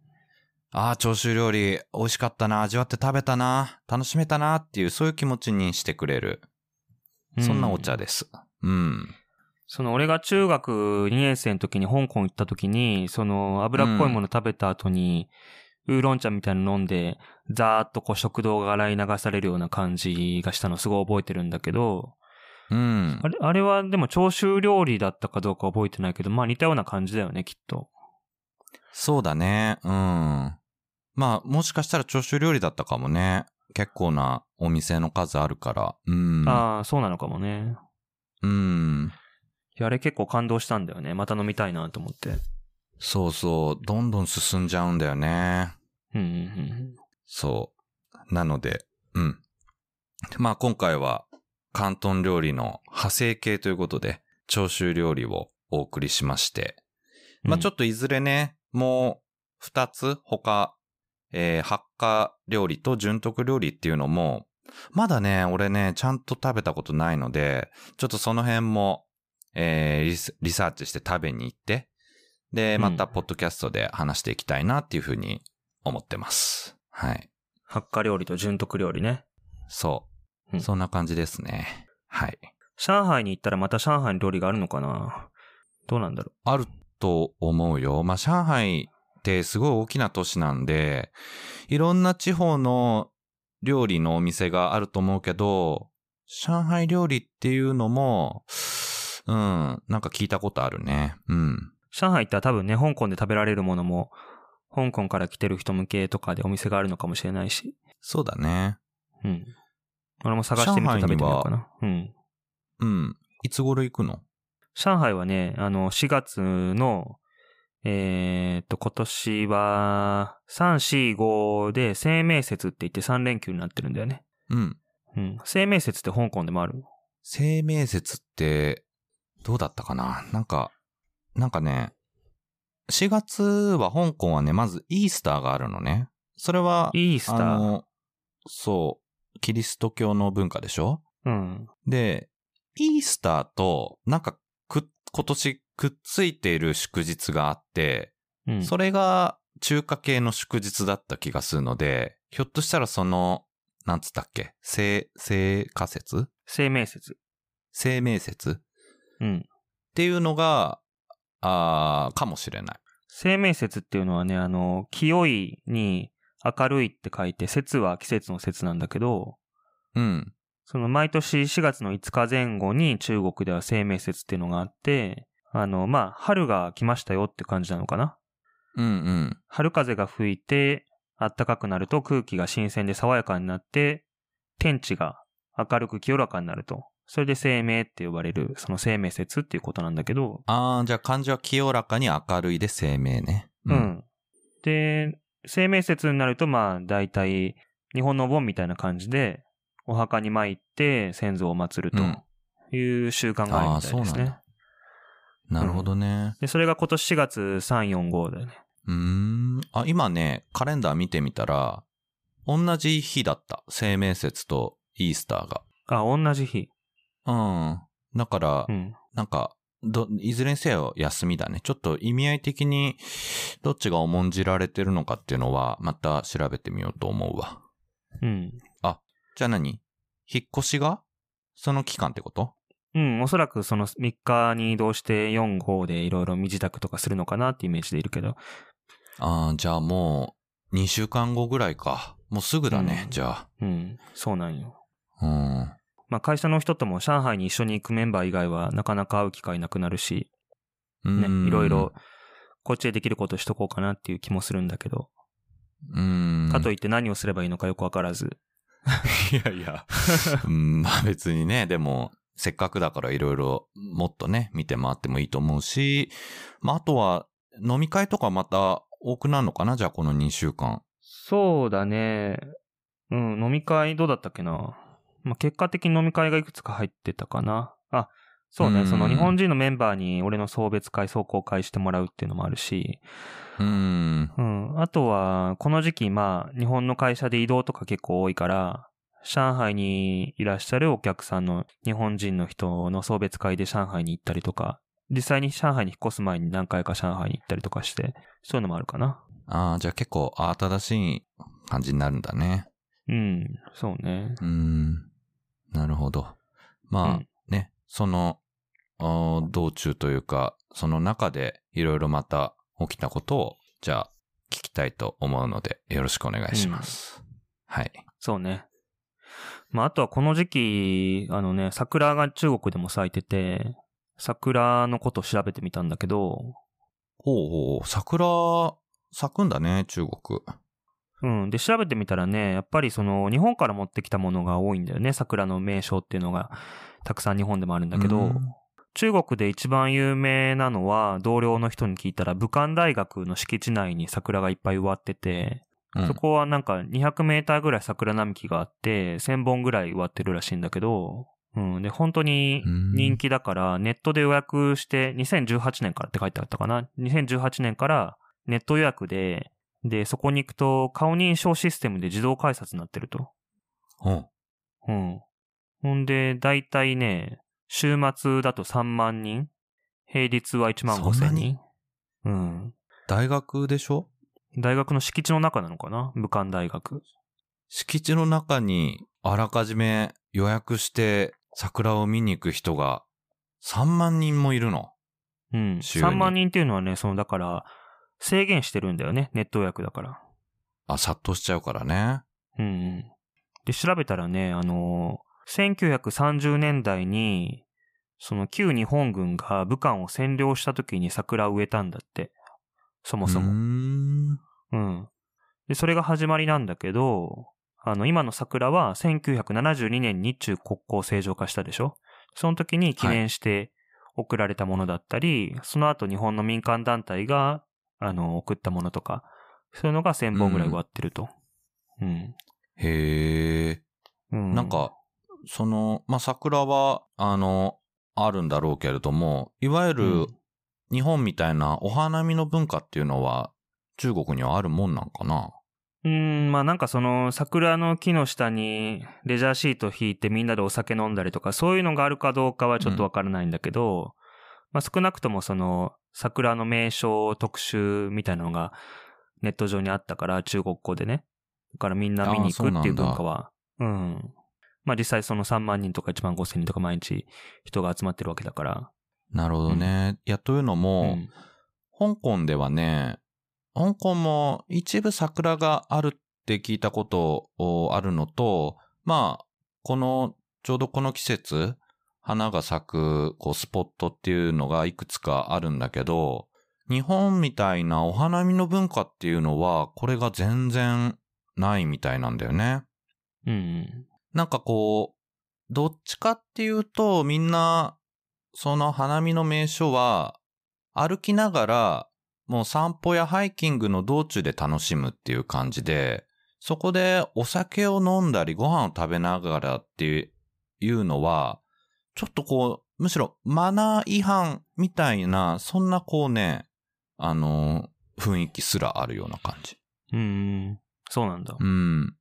ああ、長州料理美味しかったな、味わって食べたな、楽しめたなっていう、そういう気持ちにしてくれる。そんなお茶で。です。うん。その俺が中学2年生の時に香港行った時に、その脂っこいもの食べた後に、ウーロン茶みたいなの飲んで、ザーッとこう食道が洗い流されるような感じがしたのすごい覚えてるんだけど、うんあ。れ、あれはでも長州料理だったかどうか覚えてないけど、まあ似たような感じだよね、きっと。そうだね。うん。まあ、もしかしたら長州料理だったかもね。結構なお店の数あるから。うん。ああ、そうなのかもね。うん。いや、あれ結構感動したんだよね。また飲みたいなと思って。そうそう。どんどん進んじゃうんだよね。うんうんうんそう。なので、うん。まあ今回は、広東料理の派生系ということで、長州料理をお送りしまして。うん。まあちょっっといずれね、もう二つ他、えー、発火料理と純徳料理っていうのも、まだね、俺ね、ちゃんと食べたことないので、ちょっとその辺も、えーリス、リサーチして食べに行って、で、うんまたポッドキャストで話していきたいなっていうふうに思ってます。はい。発火料理と純徳料理ね。そうんそんな感じですね。はい。上海に行ったらまた上海の料理があるのかな？どうなんだろあると思うよ。まあ、上海ってすごい大きな都市なんで、いろんな地方の料理のお店があると思うけど、上海料理っていうのも、うん、なんか聞いたことあるね。うん。う。上海行ったら多分ね、香港で食べられるものも、香港から来てる人向けとかでお店があるのかもしれないし。そうだね。うん。俺も探してみて食べてみようかな。うん。うん。いつ頃行くの？上海はね、あの、4月の、えーっと、今年は、3、4、5で生命節って言って3連休になってるんだよね。うん。うん。生命節って香港でもある生命節って、どうだったかな？なんか、なんかね、4月は香港はね、まずイースターがあるのね。それは、イースター。あの、そう、キリスト教の文化でしょ？うん。で、イースターと、なんか、く、今年くっついている祝日があって、うん。それが中華系の祝日だった気がするので、ひょっとしたらその、なんつったっけ？生、生化節生命節。生命節うん。っていうのが、あーかもしれない。生命節っていうのはね、あの、清いに明るいって書いて、節は季節の節なんだけど、うん。その毎年4月の5日前後に中国では生命節っていうのがあって、あの、まあ、春が来ましたよって感じなのかな。うんうん。春風が吹いて、暖かくなると空気が新鮮で爽やかになって、天地が明るく清らかになると。それで生命って呼ばれる、その生命節っていうことなんだけど、あーじゃあ漢字は清らかに明るいで生命ね。うん。で、生命節になると、まあ、大体、日本のお盆みたいな感じで、お墓に参って先祖を祀るうんという習慣があるみたいですあーそうなんねだ。なるほどね。で、それが今年4月3、4、5だよね。うーん。あ、今ね、カレンダー見てみたら、同じ日だった。生命節とイースターが。あ、同じ日。うん。だから、うん。なんか、ど、いずれにせよ休みだね。ちょっと意味合い的に、どっちが重んじられてるのかっていうのは、また調べてみようと思うわ。うん。じゃあ何？引っ越しが？その期間ってこと？うん、おそらくその3日に移動して4、5でいろいろ身支度とかするのかなってイメージでいるけど。ああ、じゃあもう、2週間後ぐらいか。もうすぐだね、うんじゃうん、そうなんよ。あ。うん。まあ会社の人とも上海に一緒に行くメンバー以外はなかなか会う機会なくなるし、ね、うんいろいろ、こっちでできることしとこうかなっていう気もするんだけど、うん。かといって何をすればいいのかよくわからず。<laughs> いやいや。うん、まあ別にね、でも、せっかくだからいろいろもっとね、見て回ってもいいと思うし、まああとは飲み会とかまた多くなるのかな？じゃあこの2週間。そうだね。うん、飲み会どうだったっけな？まあ、結果的に飲み会がいくつか入ってたかな。あ、そうね、うんその日本人のメンバーに俺の送別会、壮行会してもらうっていうのもあるし、うん。うん。あとは、この時期、まあ、日本の会社で移動とか結構多いから、上海にいらっしゃるお客さんの日本人の人の送別会で上海に行ったりとか、実際に上海に引っ越す前に何回か上海に行ったりとかして、そういうのもあるかな。ああ、じゃあ結構慌ただしい感じになるんだね。うん、そうね。うん。なるほど。まあ、うんね、その、道中というか、その中でいろいろまた起きたことを、じゃあ聞きたいと思うので、よろしくお願いします。はい。そうね。まあ、あとはこの時期、あのね、桜が中国でも咲いてて、桜のことを調べてみたんだけど、ほうほう、桜、咲くんだね、中国。うん。で、調べてみたらね、やっぱりその、日本から持ってきたものが多いんだよね。桜の名所っていうのが、たくさん日本でもあるんだけど、うん中国で一番有名なのは、同僚の人に聞いたら、武漢大学の敷地内に桜がいっぱい植わってて、うんそこはなんか200メーターぐらい桜並木があって、1000本ぐらい植わってるらしいんだけど、うん。で、本当に人気だから、ネットで予約して、2018年からって書いてあったかな？2018年からネット予約で、で、そこに行くと顔認証システムで自動改札になってると。うん。うん。ほんで、だいたいね、週末だと3万人平日は1万5そんなに？千人うん。大学でしょ？大学の敷地の中なのかな？武漢大学。敷地の中にあらかじめ予約して桜を見に行く人が3万人もいるの？うん。週に3万人っていうのはね、その、だから、制限してるんだよね。ネット予約だから。あ、殺到しちゃうからね。うんうん。で、調べたらね、あの、1930年代に、その旧日本軍が武漢を占領した時に桜を植えたんだって。そもそも。ん。うん。で、それが始まりなんだけど、あの、今の桜は1972年に日中国交正常化したでしょ？その時に記念して送られたものだったり、その後日本の民間団体が、あの、送ったものとか、そういうのが1000本ぐらい植わってると。うん。へえ。うん。なんか、その、まあ、桜は、あの、あるんだろうけれども、いわゆうるん、日本みたいなお花見の文化っていうのは、中国にはあるもんなんかな？うーん、まあなんかその桜の木の下にレジャーシート引いてみんなでお酒飲んだりとかそういうのがあるかどうかはちょっとわからないんだけど、まあ少なくともその桜の名所特集みたいなのがネット上にあったから中国語でね。だからみんな見に行くっていう文化は。うん。まあ実際その3万人とか1万5千人とか毎日人が集まってるわけだから。なるほどね。いや、というのうも、ん。香港ではね、香港も一部桜があるって聞いたことあるのと、まあ、この、ちょうどこの季節、花が咲く、こう、スポットっていうのがいくつかあるんだけど、日本みたいなお花見の文化っていうのは、これが全然ないみたいなんだよね。うん。なんかこう、どっちかっていうと、みんな、その花見の名所は、歩きながら、もう散歩やハイキングの道中で楽しむっていう感じで、そこでお酒を飲んだりご飯を食べながらっていうのは、ちょっとこう、むしろマナー違反みたいな、そんなこうね、あの、雰囲気すらあるような感じ。うん。そうなんだ。うん。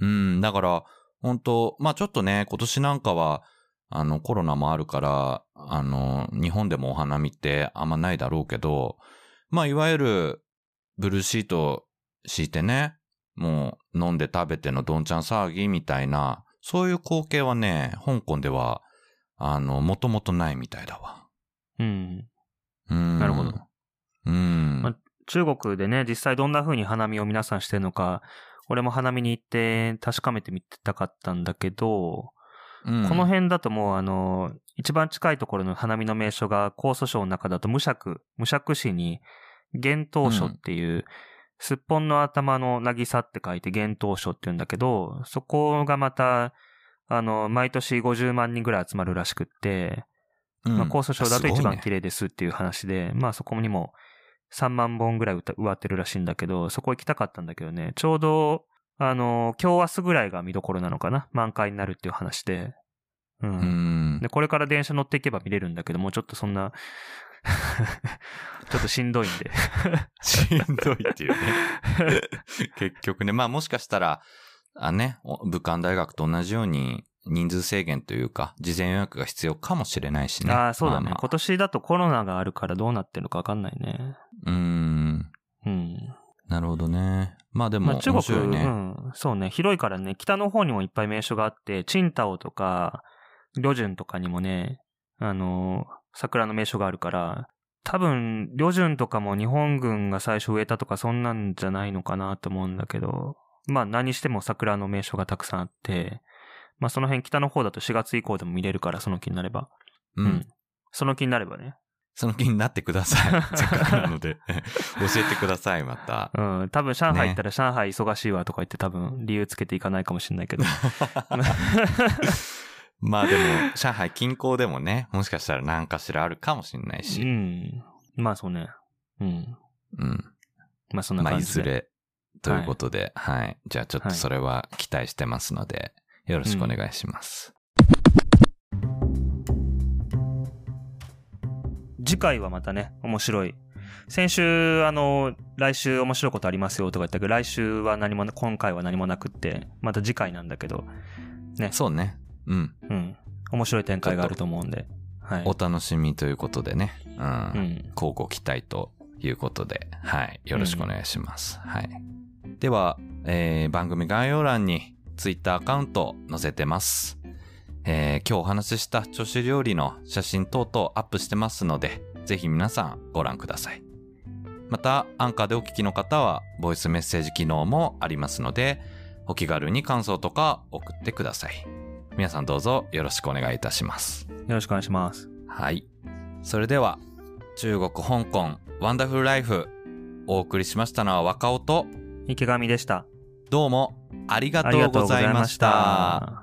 うん。だから、本当まあちょっとね、今年なんかは、あの、コロナもあるから、あの、日本でもお花見ってあんまないだろうけど、まあいわゆる、ブルーシート敷いてね、もう飲んで食べてのどんちゃん騒ぎみたいな、そういう光景はね、香港では、あの、もともとないみたいだわ。うん。うん。なるほど。うん。ま中国でね、実際どんな風に花見を皆さんしてるのか、俺も花見に行って確かめてみたかったんだけど、うんこの辺だともうあの、一番近いところの花見の名所が江蘇省の中だと無釈、無釈市に、幻冬書っていう、すっぽんの頭の渚って書いて幻冬書って言うんだけど、そこがまた、あの、毎年50万人ぐらい集まるらしくって、うんまあ、江蘇省だと一番綺麗ですっていう話で、まあそこにも3万本ぐらい植わってるらしいんだけど、そこ行きたかったんだけどね、ちょうど、あの、今日明日ぐらいが見どころなのかな満開になるっていう話で。うん。うん。で、これから電車乗っていけば見れるんだけども、ちょっとそんな、<laughs> ちょっとしんどいんで。<laughs> しんどいっていうね。結局ね。まあもしかしたら、あね、お武漢大学と同じように人数制限というか、事前予約が必要かもしれないしね。ああ、そうだね、まあま今年だとコロナがあるからどうなってるのかわかんないね。うーん。うん。なるほどね。まあでも、まあ、中国、面白いね。うん、そうね、広いからね、北の方にもいっぱい名所があって、チンタオとか、旅順とかにもね、あの、桜の名所があるから、多分、旅順とかも日本軍が最初植えたとかそんなんじゃないのかなと思うんだけど、まあ何しても桜の名所がたくさんあって、まあその辺北の方だと4月以降でも見れるから、その気になれば。うん。その気になればね。その気になってください。<laughs> せっかくなので。教えてください、また。うん、多分上海行ったら上海忙しいわとか言って多分理由つけていかないかもしれないけど。<laughs> まあでも、上海近郊でもね、もしかしたら何かしらあるかもしれないうし。ん。まあそうね。うん。うん。まあそんなまあ、感じで。いずれ、ということで、はい、じゃあちょっとそれは期待してますので、よろしくお願いします。次回はまたね、面白い。先週、あの、来週面白いことありますよとか言ったけど、来週は何もな、今回は何もなくって、また次回なんだけど、そうね。うん。うん。面白い展開があると思うんで。はい。お楽しみということでね。うん。うん。交互期待ということで、はい。よろしくお願いします。はい。では、えー番組概要欄に Twitter アカウント載せてます。えー今日お話しした女子料理の写真等々アップしてますので、ぜひ皆さんご覧ください。また、アンカーでお聞きの方は、ボイスメッセージ機能もありますので、お気軽に感想とか送ってください。皆さんどうぞよろしくお願いいたします。よろしくお願いします。はい。それでは、中国、香港、ワンダフルライフ、お送りしましたのは若尾と、池上でした。どうもありがとうございまし。た。